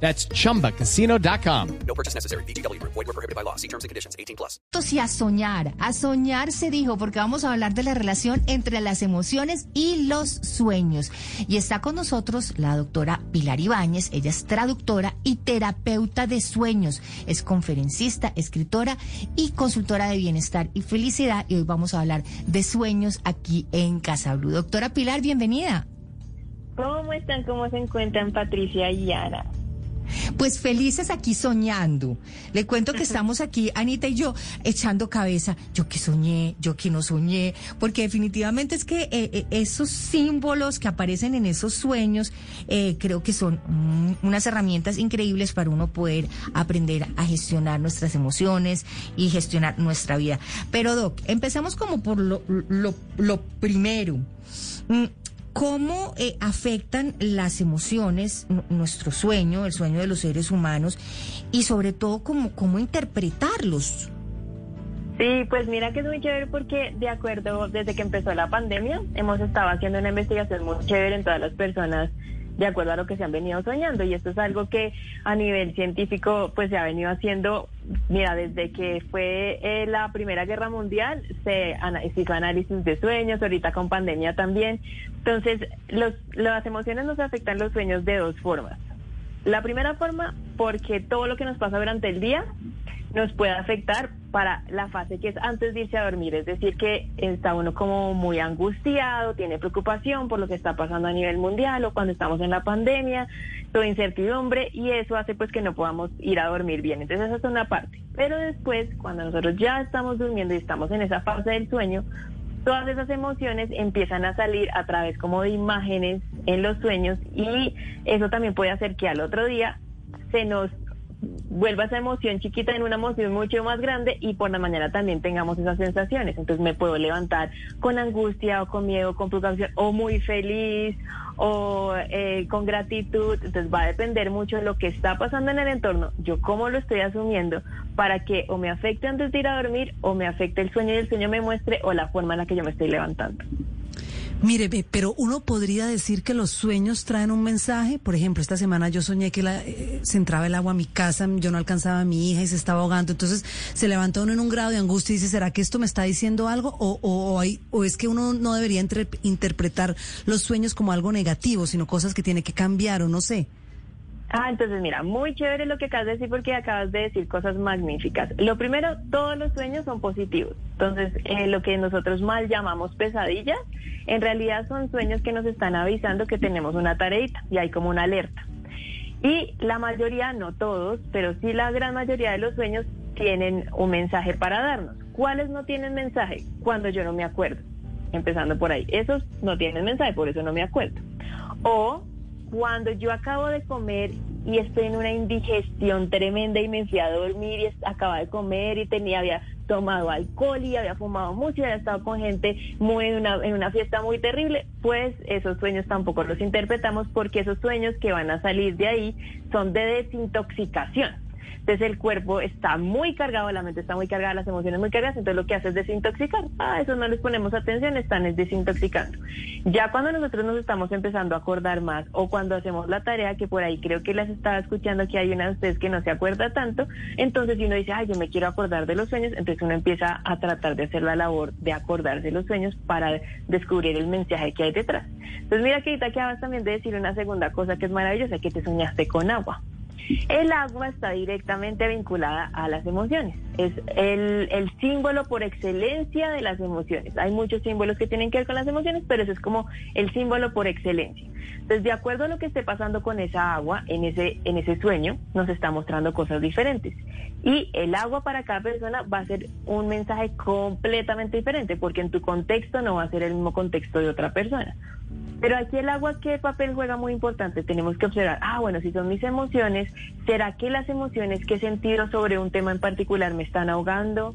That's chumbacasino.com. No purchase necessary. BGW. Void were prohibited by law. See terms and conditions. 18 plus. Y a soñar, a soñar se dijo, porque vamos a hablar de la relación entre las emociones y los sueños. Y está con nosotros la doctora Pilar Ibáñez, ella es traductora y terapeuta de sueños, es conferencista, escritora y consultora de bienestar y felicidad. Y hoy vamos a hablar de sueños aquí en Casa Blue. Doctora Pilar, bienvenida. ¿Cómo están? ¿Cómo se encuentran Patricia y Ana? Pues felices aquí soñando. Le cuento que estamos aquí, Anita y yo, echando cabeza. Yo que soñé, yo que no soñé, porque definitivamente es que eh, eh, esos símbolos que aparecen en esos sueños, eh, creo que son mm, unas herramientas increíbles para uno poder aprender a gestionar nuestras emociones y gestionar nuestra vida. Pero Doc, empezamos como por lo, lo, lo primero. Mm, ¿Cómo eh, afectan las emociones nuestro sueño, el sueño de los seres humanos y sobre todo cómo, cómo interpretarlos? Sí, pues mira que es muy chévere porque de acuerdo, desde que empezó la pandemia, hemos estado haciendo una investigación muy chévere en todas las personas de acuerdo a lo que se han venido soñando. Y esto es algo que a nivel científico pues se ha venido haciendo, mira, desde que fue eh, la Primera Guerra Mundial se, hizo análisis de sueños, ahorita con pandemia también. Entonces, los, las emociones nos afectan los sueños de dos formas. La primera forma, porque todo lo que nos pasa durante el día nos puede afectar para la fase que es antes de irse a dormir, es decir, que está uno como muy angustiado, tiene preocupación por lo que está pasando a nivel mundial o cuando estamos en la pandemia, toda incertidumbre y eso hace pues que no podamos ir a dormir bien. Entonces esa es una parte. Pero después, cuando nosotros ya estamos durmiendo y estamos en esa fase del sueño, todas esas emociones empiezan a salir a través como de imágenes en los sueños y eso también puede hacer que al otro día se nos vuelva esa emoción chiquita en una emoción mucho más grande y por la mañana también tengamos esas sensaciones. Entonces me puedo levantar con angustia o con miedo, con preocupación o muy feliz o eh, con gratitud. Entonces va a depender mucho de lo que está pasando en el entorno, yo cómo lo estoy asumiendo para que o me afecte antes de ir a dormir o me afecte el sueño y el sueño me muestre o la forma en la que yo me estoy levantando. Mire, pero uno podría decir que los sueños traen un mensaje. Por ejemplo, esta semana yo soñé que eh, se entraba el agua a mi casa, yo no alcanzaba a mi hija y se estaba ahogando. Entonces se levanta uno en un grado de angustia y dice, ¿será que esto me está diciendo algo? O, o, o es que uno no debería interpretar los sueños como algo negativo, sino cosas que tiene que cambiar o no sé. Ah, entonces mira, muy chévere lo que acabas de decir porque acabas de decir cosas magníficas. Lo primero, todos los sueños son positivos. Entonces, eh, lo que nosotros mal llamamos pesadillas, en realidad son sueños que nos están avisando que tenemos una tareita y hay como una alerta. Y la mayoría, no todos, pero sí la gran mayoría de los sueños tienen un mensaje para darnos. ¿Cuáles no tienen mensaje? Cuando yo no me acuerdo. Empezando por ahí. Esos no tienen mensaje, por eso no me acuerdo. O cuando yo acabo de comer y estoy en una indigestión tremenda y me fui a dormir y acaba de comer y tenía había tomado alcohol y había fumado mucho y había estado con gente muy en una, en una fiesta muy terrible, pues esos sueños tampoco los interpretamos porque esos sueños que van a salir de ahí son de desintoxicación. Entonces el cuerpo está muy cargado, la mente está muy cargada, las emociones muy cargadas, entonces lo que hace es desintoxicar. Ah, eso no les ponemos atención, están es desintoxicando. Ya cuando nosotros nos estamos empezando a acordar más o cuando hacemos la tarea, que por ahí creo que las estaba escuchando que hay una de ustedes que no se acuerda tanto, entonces uno dice, ay, yo me quiero acordar de los sueños, entonces uno empieza a tratar de hacer la labor de acordarse de los sueños para descubrir el mensaje que hay detrás. Entonces mira que ahorita acabas también de decir una segunda cosa que es maravillosa, que te soñaste con agua. El agua está directamente vinculada a las emociones. Es el, símbolo por excelencia de las emociones. Hay muchos símbolos que tienen que ver con las emociones, pero ese es como el símbolo por excelencia. Entonces, de acuerdo a lo que esté pasando con esa agua en ese, en ese sueño, nos está mostrando cosas diferentes. Y el agua para cada persona va a ser un mensaje completamente diferente, porque en tu contexto no va a ser el mismo contexto de otra persona. Pero aquí el agua, ¿qué papel juega muy importante? Tenemos que observar, ah, bueno, si son mis emociones, ¿será que las emociones que he sentido sobre un tema en particular me están ahogando?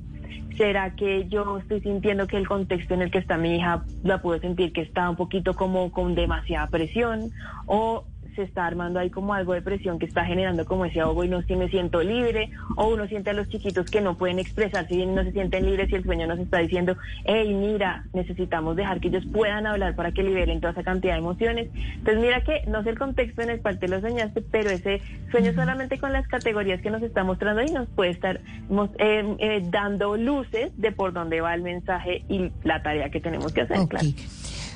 ¿Será que yo estoy sintiendo que el contexto en el que está mi hija la puedo sentir que está un poquito como con demasiada presión? ¿O se está armando ahí como algo de presión que está generando como ese ahogo y no si me siento libre? ¿O uno siente a los chiquitos que no pueden expresarse y no se sienten libres y el sueño nos está diciendo, hey, mira, necesitamos dejar que ellos puedan hablar para que liberen toda esa cantidad de emociones? Entonces mira que no sé el contexto en el cual te lo soñaste, pero ese sueño solamente con las categorías que nos está mostrando ahí nos puede estar eh, eh, dando luces de por dónde va el mensaje y la tarea que tenemos que hacer. Ok. Claro.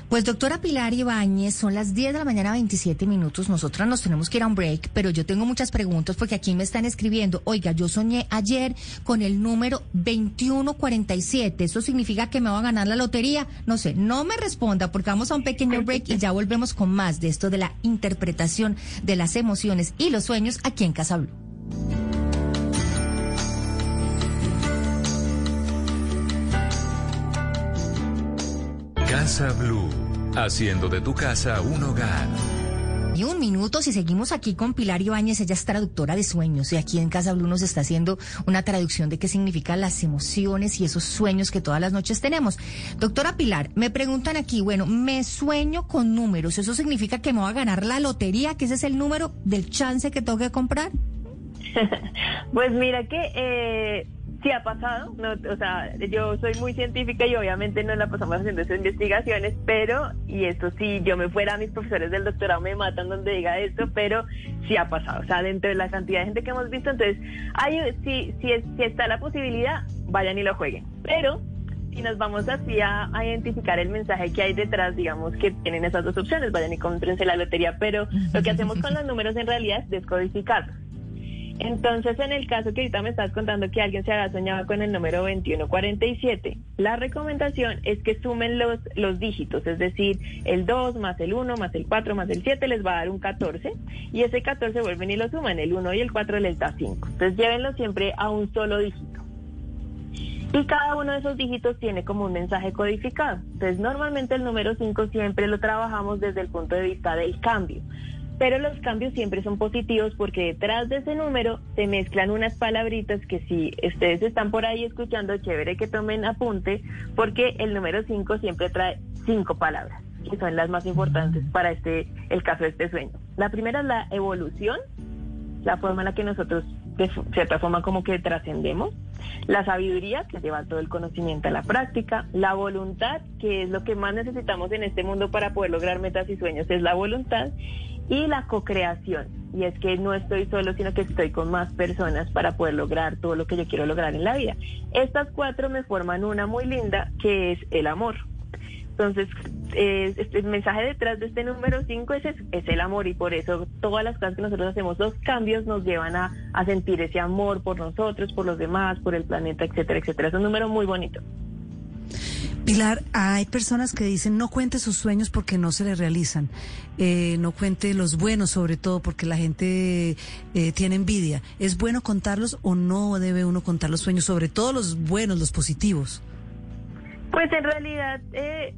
Pues doctora Pilar Ibáñez, son las 10 de la mañana 27 minutos, nosotras nos tenemos que ir a un break, pero yo tengo muchas preguntas porque aquí me están escribiendo, oiga, yo soñé ayer con el número 2147, ¿eso significa que me va a ganar la lotería? No sé, no me responda porque vamos a un pequeño break y ya volvemos con más de esto de la interpretación de las emociones y los sueños aquí en Casa. Casa Blue, haciendo de tu casa un hogar. Y un minuto, si seguimos aquí con Pilar Ibáñez, ella es traductora de sueños y aquí en Casa Blue nos está haciendo una traducción de qué significan las emociones y esos sueños que todas las noches tenemos. Doctora Pilar, me preguntan aquí, bueno, me sueño con números, ¿eso significa que me voy a ganar la lotería, que ese es el número del chance que tengo que comprar? Pues mira que eh, sí ha pasado, no, o sea, yo soy muy científica y obviamente no la pasamos haciendo esas investigaciones, pero, y esto sí, yo me fuera, mis profesores del doctorado me matan donde diga esto, pero sí ha pasado, o sea, dentro de la cantidad de gente que hemos visto, entonces, hay, si, si, si está la posibilidad, vayan y lo jueguen, pero si nos vamos así a, a identificar el mensaje que hay detrás, digamos que tienen esas dos opciones, vayan y cómprense la lotería, pero lo que hacemos con los números en realidad es descodificarlos. Entonces, en el caso que ahorita me estás contando que alguien se haga soñado con el número 2147, la recomendación es que sumen los, los dígitos, es decir, el 2 más el 1 más el 4 más el 7 les va a dar un 14 y ese 14 vuelven y lo suman, el 1 y el 4 les da 5. Entonces, llévenlo siempre a un solo dígito. Y cada uno de esos dígitos tiene como un mensaje codificado. Entonces, normalmente el número 5 siempre lo trabajamos desde el punto de vista del cambio. Pero los cambios siempre son positivos porque detrás de ese número se mezclan unas palabritas que si ustedes están por ahí escuchando, chévere que tomen apunte, porque el número 5 siempre trae cinco palabras, que son las más importantes para este el caso de este sueño. La primera es la evolución, la forma en la que nosotros de cierta forma como que trascendemos, la sabiduría que lleva todo el conocimiento a la práctica, la voluntad, que es lo que más necesitamos en este mundo para poder lograr metas y sueños, es la voluntad, y la co-creación, y es que no estoy solo, sino que estoy con más personas para poder lograr todo lo que yo quiero lograr en la vida. Estas cuatro me forman una muy linda, que es el amor. Entonces, eh, este, el mensaje detrás de este número 5 es, es, el amor y por eso todas las cosas que nosotros hacemos, los cambios nos llevan a, a sentir ese amor por nosotros, por los demás, por el planeta, etcétera, etcétera. Es un número muy bonito. Pilar, hay personas que dicen no cuente sus sueños porque no se le realizan, Eh, no cuente los buenos sobre todo porque la gente eh, tiene envidia. ¿Es bueno contarlos o no debe uno contar los sueños, sobre todo los buenos, los positivos? Pues en realidad, eh,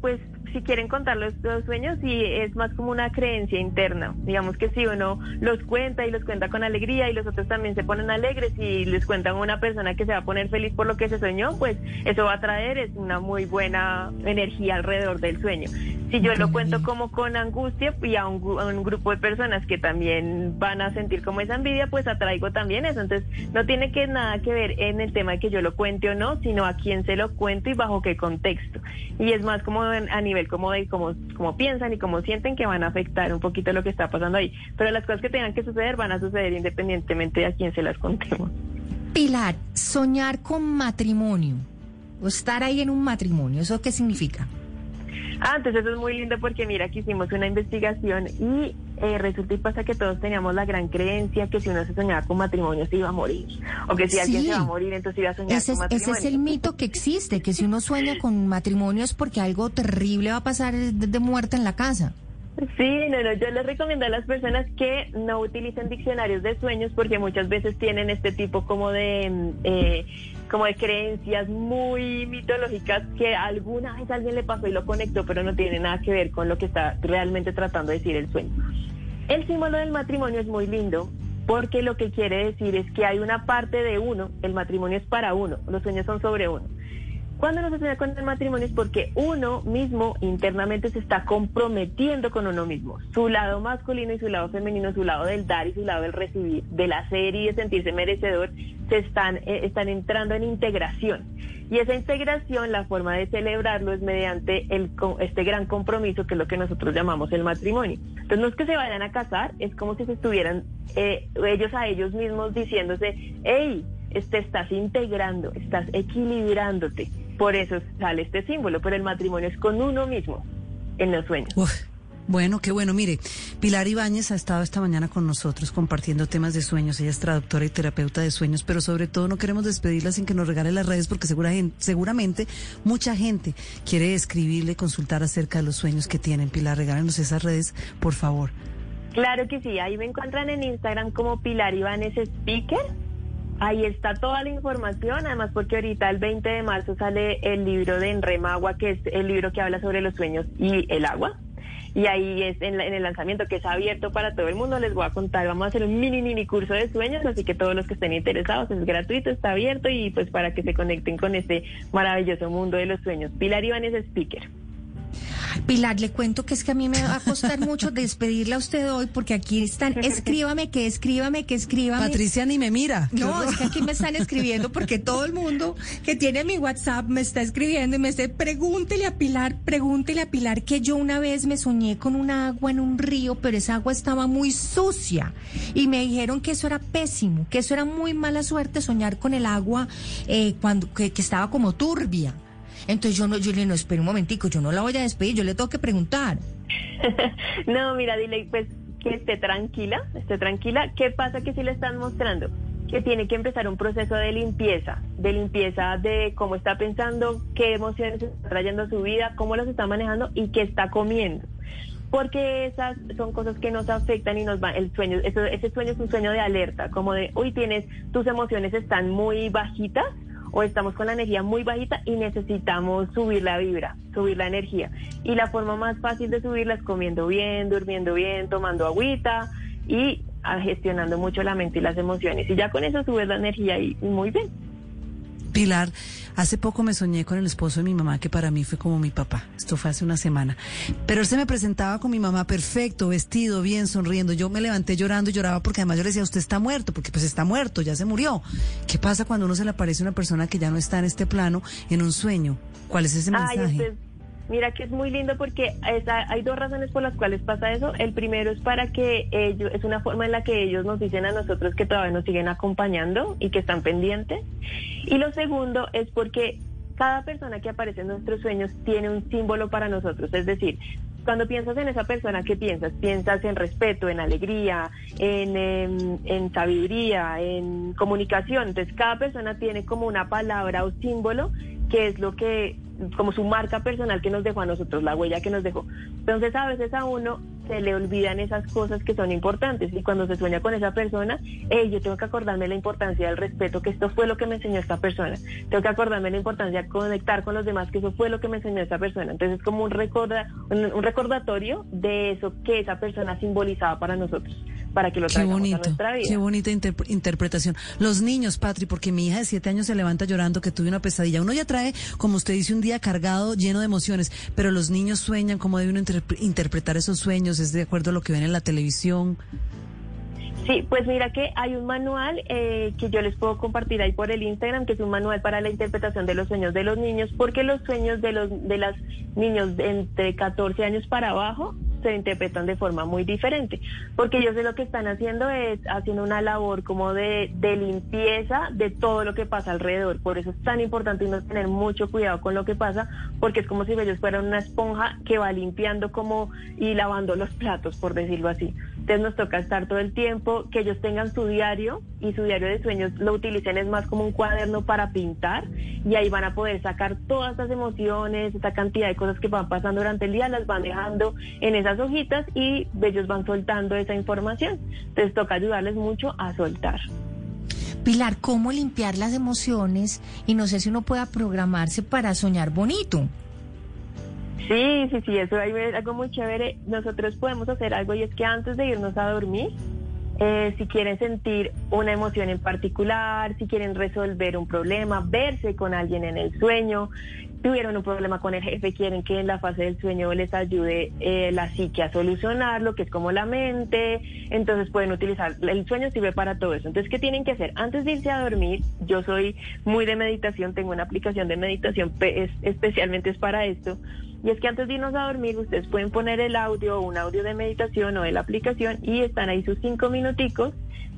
pues si quieren contar los, los sueños, sí es más como una creencia interna. Digamos que si uno los cuenta y los cuenta con alegría y los otros también se ponen alegres y les cuentan a una persona que se va a poner feliz por lo que se soñó, pues eso va a traer es una muy buena energía alrededor del sueño. Si yo lo cuento como con angustia y a un, gru- a un grupo de personas que también van a sentir como esa envidia, pues atraigo también eso. Entonces, no tiene que nada que ver en el tema de que yo lo cuente o no, sino a quién se lo cuento y bajo qué contexto. Y es más como a nivel como de cómo piensan y cómo sienten que van a afectar un poquito lo que está pasando ahí. Pero las cosas que tengan que suceder van a suceder independientemente de a quién se las contemos. Pilar, soñar con matrimonio o estar ahí en un matrimonio, ¿eso qué significa? Ah, entonces eso es muy lindo porque mira que hicimos una investigación y eh, resulta y pasa que todos teníamos la gran creencia que si uno se soñaba con matrimonio se iba a morir. O que si alguien se va a morir, entonces iba a soñar Ese es, con ese matrimonio. es el mito que existe, que si uno sueña con matrimonio es porque algo terrible va a pasar de muerte en la casa. Sí, no, no, yo les recomiendo a las personas que no utilicen diccionarios de sueños porque muchas veces tienen este tipo como de, mm, eh, como de creencias muy mitológicas que alguna vez alguien le pasó y lo conectó, pero no tiene nada que ver con lo que está realmente tratando de decir el sueño. El símbolo del matrimonio es muy lindo porque lo que quiere decir es que hay una parte de uno, el matrimonio es para uno, los sueños son sobre uno. Cuando uno se sueña con el matrimonio es porque uno mismo internamente se está comprometiendo con uno mismo. Su lado masculino y su lado femenino, su lado del dar y su lado del recibir, del hacer y de sentirse merecedor, se están, eh, están entrando en integración. Y esa integración, la forma de celebrarlo es mediante el, este gran compromiso que es lo que nosotros llamamos el matrimonio. Entonces no es que se vayan a casar, es como si se estuvieran eh, ellos a ellos mismos diciéndose, hey, te estás integrando, estás equilibrándote. Por eso sale este símbolo, pero el matrimonio es con uno mismo en los sueños. Uf, bueno, qué bueno. Mire, Pilar Ibáñez ha estado esta mañana con nosotros compartiendo temas de sueños. Ella es traductora y terapeuta de sueños, pero sobre todo no queremos despedirla sin que nos regale las redes porque segura, seguramente mucha gente quiere escribirle, consultar acerca de los sueños que tienen. Pilar, regálenos esas redes, por favor. Claro que sí, ahí me encuentran en Instagram como Pilar Ibanes Speaker. Ahí está toda la información, además porque ahorita el 20 de marzo sale el libro de Enremagua, que es el libro que habla sobre los sueños y el agua. Y ahí es en, la- en el lanzamiento que es abierto para todo el mundo. Les voy a contar, vamos a hacer un mini, mini curso de sueños, así que todos los que estén interesados es gratuito, está abierto y pues para que se conecten con este maravilloso mundo de los sueños. Pilar Ibanes Speaker. Pilar, le cuento que es que a mí me va a costar mucho despedirla a usted hoy porque aquí están, escríbame, que escríbame, que escríbame. Patricia ni me mira. No, es que aquí me están escribiendo porque todo el mundo que tiene mi WhatsApp me está escribiendo y me dice, pregúntele a Pilar, pregúntele a Pilar que yo una vez me soñé con una agua en un río, pero esa agua estaba muy sucia y me dijeron que eso era pésimo, que eso era muy mala suerte soñar con el agua eh, cuando que, que estaba como turbia. Entonces yo no, yo le no, espera un momentico, yo no la voy a despedir, yo le tengo que preguntar. no, mira, dile pues que esté tranquila, esté tranquila. ¿Qué pasa que si le están mostrando? Que tiene que empezar un proceso de limpieza, de limpieza de cómo está pensando, qué emociones está trayendo a su vida, cómo las está manejando y qué está comiendo. Porque esas son cosas que nos afectan y nos van, el sueño, eso- ese sueño es un sueño de alerta, como de, uy, tienes, tus emociones están muy bajitas, o estamos con la energía muy bajita y necesitamos subir la vibra, subir la energía. Y la forma más fácil de subirla es comiendo bien, durmiendo bien, tomando agüita y ah, gestionando mucho la mente y las emociones. Y ya con eso subes la energía y, y muy bien. Pilar, hace poco me soñé con el esposo de mi mamá, que para mí fue como mi papá. Esto fue hace una semana. Pero él se me presentaba con mi mamá perfecto, vestido, bien, sonriendo. Yo me levanté llorando y lloraba porque además yo le decía, usted está muerto, porque pues está muerto, ya se murió. ¿Qué pasa cuando uno se le aparece una persona que ya no está en este plano, en un sueño? ¿Cuál es ese mensaje? Mira que es muy lindo porque hay dos razones por las cuales pasa eso. El primero es para que ellos, es una forma en la que ellos nos dicen a nosotros que todavía nos siguen acompañando y que están pendientes. Y lo segundo es porque cada persona que aparece en nuestros sueños tiene un símbolo para nosotros. Es decir, cuando piensas en esa persona, ¿qué piensas? Piensas en respeto, en alegría, en, em, en sabiduría, en comunicación. Entonces, cada persona tiene como una palabra o símbolo que es lo que, como su marca personal que nos dejó a nosotros, la huella que nos dejó. Entonces, a veces a uno se le olvidan esas cosas que son importantes y cuando se sueña con esa persona, hey, yo tengo que acordarme la importancia del respeto, que esto fue lo que me enseñó esta persona. Tengo que acordarme la importancia de conectar con los demás, que eso fue lo que me enseñó esta persona. Entonces, es como un, recorda, un, un recordatorio de eso que esa persona simbolizaba para nosotros, para que lo Qué a bonito, nuestra vida. qué bonita interp- interpretación. Los niños, Patri, porque mi hija de siete años se levanta llorando que tuve una pesadilla. Uno ya trae, como usted dice, un día cargado, lleno de emociones, pero los niños sueñan, ¿cómo debe uno interp- interpretar esos sueños? ¿Es de acuerdo a lo que ven en la televisión? Sí, pues mira que hay un manual eh, que yo les puedo compartir ahí por el Instagram, que es un manual para la interpretación de los sueños de los niños, porque los sueños de los de los niños de entre 14 años para abajo se interpretan de forma muy diferente, porque ellos lo que están haciendo es haciendo una labor como de, de limpieza de todo lo que pasa alrededor. Por eso es tan importante tener mucho cuidado con lo que pasa, porque es como si ellos fueran una esponja que va limpiando como y lavando los platos, por decirlo así. Entonces nos toca estar todo el tiempo, que ellos tengan su diario y su diario de sueños lo utilicen es más como un cuaderno para pintar y ahí van a poder sacar todas esas emociones, esa cantidad de cosas que van pasando durante el día, las van dejando en esas hojitas y ellos van soltando esa información. Entonces toca ayudarles mucho a soltar. Pilar, ¿cómo limpiar las emociones? Y no sé si uno pueda programarse para soñar bonito. Sí, sí, sí, eso es algo muy chévere. Nosotros podemos hacer algo y es que antes de irnos a dormir, eh, si quieren sentir una emoción en particular, si quieren resolver un problema, verse con alguien en el sueño, tuvieron un problema con el jefe, quieren que en la fase del sueño les ayude eh, la psique a solucionarlo, que es como la mente, entonces pueden utilizar, el sueño sirve para todo eso. Entonces, ¿qué tienen que hacer? Antes de irse a dormir, yo soy muy de meditación, tengo una aplicación de meditación, es, especialmente es para esto, y es que antes de irnos a dormir, ustedes pueden poner el audio, un audio de meditación o de la aplicación y están ahí sus cinco minuticos,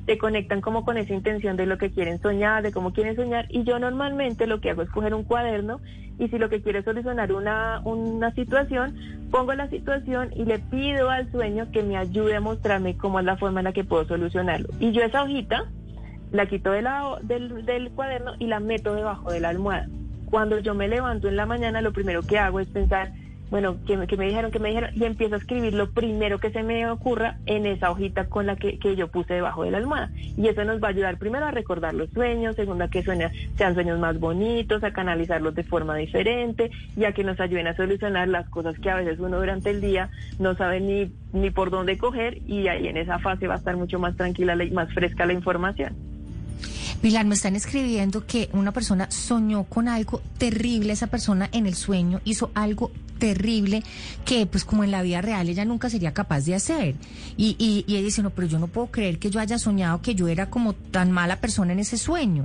se conectan como con esa intención de lo que quieren soñar, de cómo quieren soñar. Y yo normalmente lo que hago es coger un cuaderno y si lo que quiero es solucionar una, una situación, pongo la situación y le pido al sueño que me ayude a mostrarme cómo es la forma en la que puedo solucionarlo. Y yo esa hojita la quito de la, del, del cuaderno y la meto debajo de la almohada cuando yo me levanto en la mañana, lo primero que hago es pensar, bueno, que, me dijeron, que me dijeron, y empiezo a escribir lo primero que se me ocurra en esa hojita con la que, yo puse debajo de la almohada. Y eso nos va a ayudar primero a recordar los sueños, segundo a que sean sueños más bonitos, a canalizarlos de forma diferente y a que nos ayuden a solucionar las cosas que a veces uno durante el día no sabe ni, ni por dónde coger y ahí en esa fase va a estar mucho más tranquila y más fresca la información. Pilar, me están escribiendo que una persona soñó con algo terrible, esa persona en el sueño hizo algo terrible que pues como en la vida real ella nunca sería capaz de hacer. Y, y, ella dice, no, pero yo no puedo creer que yo haya soñado que yo era como tan mala persona en ese sueño.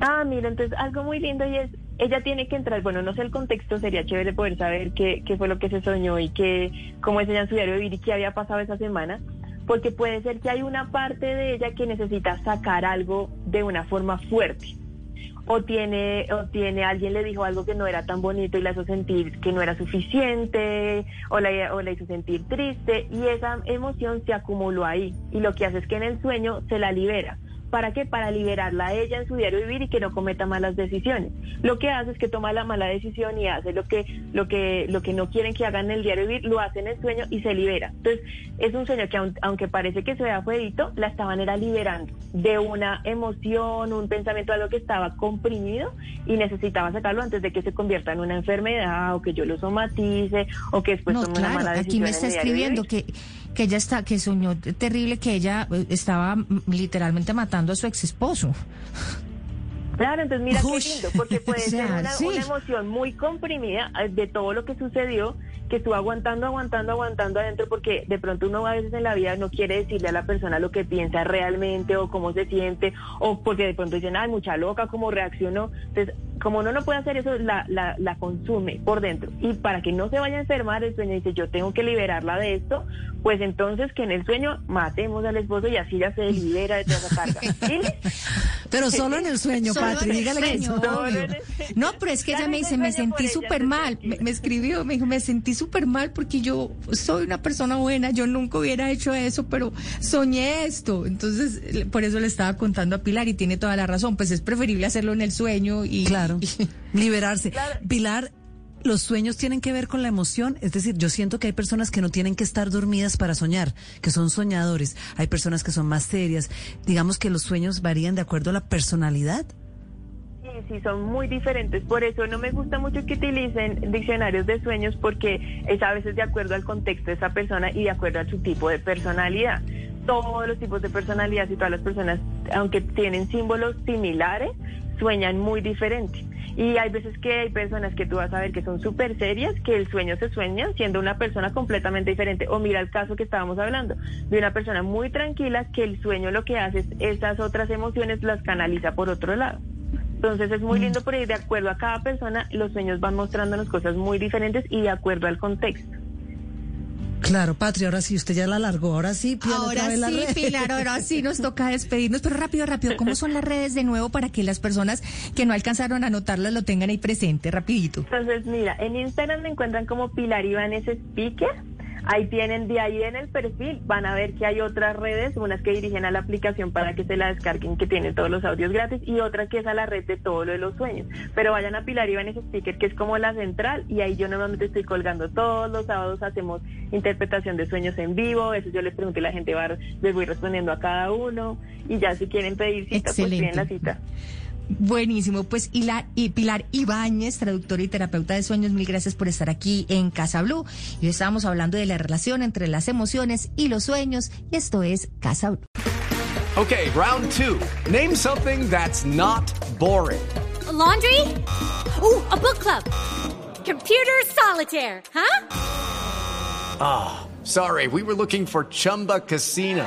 Ah, mira, entonces algo muy lindo y es, ella tiene que entrar, bueno, no sé el contexto, sería chévere poder saber qué, qué fue lo que se soñó y qué, cómo es ella en su diario vivir y qué había pasado esa semana porque puede ser que hay una parte de ella que necesita sacar algo de una forma fuerte. O tiene, o tiene, alguien le dijo algo que no era tan bonito y la hizo sentir que no era suficiente, o la, o la hizo sentir triste, y esa emoción se acumuló ahí. Y lo que hace es que en el sueño se la libera. ¿Para qué? Para liberarla a ella en su diario vivir y que no cometa malas decisiones. Lo que hace es que toma la mala decisión y hace lo que, lo que, lo que no quieren que hagan en el diario vivir, lo hace en el sueño y se libera. Entonces, es un sueño que aunque parece que se vea fuedito, la estaban era liberando de una emoción, un pensamiento, algo que estaba comprimido y necesitaba sacarlo antes de que se convierta en una enfermedad o que yo lo somatice o que después tome una mala decisión. Aquí me está escribiendo que que ella está, que soñó terrible que ella eh, estaba literalmente matando a su ex esposo. Claro, entonces mira qué lindo, porque puede ser una, una, emoción muy comprimida eh, de todo lo que sucedió, que estuvo aguantando, aguantando, aguantando adentro, porque de pronto uno a veces en la vida no quiere decirle a la persona lo que piensa realmente o cómo se siente, o porque de pronto dicen, ay, mucha loca, cómo reaccionó. Entonces, como uno no puede hacer eso, la, la, la consume por dentro. Y para que no se vaya a enfermar, el sueño dice, yo tengo que liberarla de esto, pues entonces que en el sueño matemos al esposo y así ya se libera de toda esa carga. Pero solo en el sueño, Patri, dígale No, pero es que ella me dice, me sentí súper mal. Me, escribió, me dijo, me sentí súper mal porque yo soy una persona buena, yo nunca hubiera hecho eso, pero soñé esto. Entonces, por eso le estaba contando a Pilar y tiene toda la razón. Pues es preferible hacerlo en el sueño y... Claro, liberarse. Pilar, los sueños tienen que ver con la emoción, es decir, yo siento que hay personas que no tienen que estar dormidas para soñar, que son soñadores, hay personas que son más serias, digamos que los sueños varían de acuerdo a la personalidad. Sí, son muy diferentes, por eso no me gusta mucho que utilicen diccionarios de sueños porque es a veces de acuerdo al contexto de esa persona y de acuerdo a su tipo de personalidad. Todos los tipos de personalidad y todas las personas, aunque tienen símbolos similares, sueñan muy diferente. Y hay veces que hay personas que tú vas a ver que son súper serias, que el sueño se sueña siendo una persona completamente diferente. O mira el caso que estábamos hablando, de una persona muy tranquila que el sueño lo que hace es esas otras emociones las canaliza por otro lado. Entonces es muy mm. lindo por ir de acuerdo a cada persona, los sueños van mostrándonos cosas muy diferentes y de acuerdo al contexto. Claro, Patria, ahora sí, usted ya la largó, ahora sí, Ahora sí, Pilar, ahora sí nos toca despedirnos, pero rápido, rápido, ¿cómo son las redes de nuevo para que las personas que no alcanzaron a anotarlas lo tengan ahí presente, rapidito? Entonces, mira, en Instagram me encuentran como Pilar Ibanes Speaker, Ahí tienen, de ahí en el perfil, van a ver que hay otras redes, unas que dirigen a la aplicación para que se la descarguen, que tienen todos los audios gratis, y otra que es a la red de todo lo de los sueños. Pero vayan a Pilar ese Sticker, que es como la central, y ahí yo normalmente estoy colgando todos los sábados, hacemos interpretación de sueños en vivo, eso yo les pregunto y la gente va, les voy respondiendo a cada uno, y ya si quieren pedir cita, pues piden la cita. Buenísimo, pues y, la, y Pilar Ibáñez, traductora y terapeuta de sueños, mil gracias por estar aquí en Casa Blue. Y hoy estábamos hablando de la relación entre las emociones y los sueños, y esto es Casa Blue. Okay, round two. Name something that's not boring. A laundry? Ooh, a book club. Computer solitaire, huh? Ah, oh, sorry, we were looking for Chumba Casino.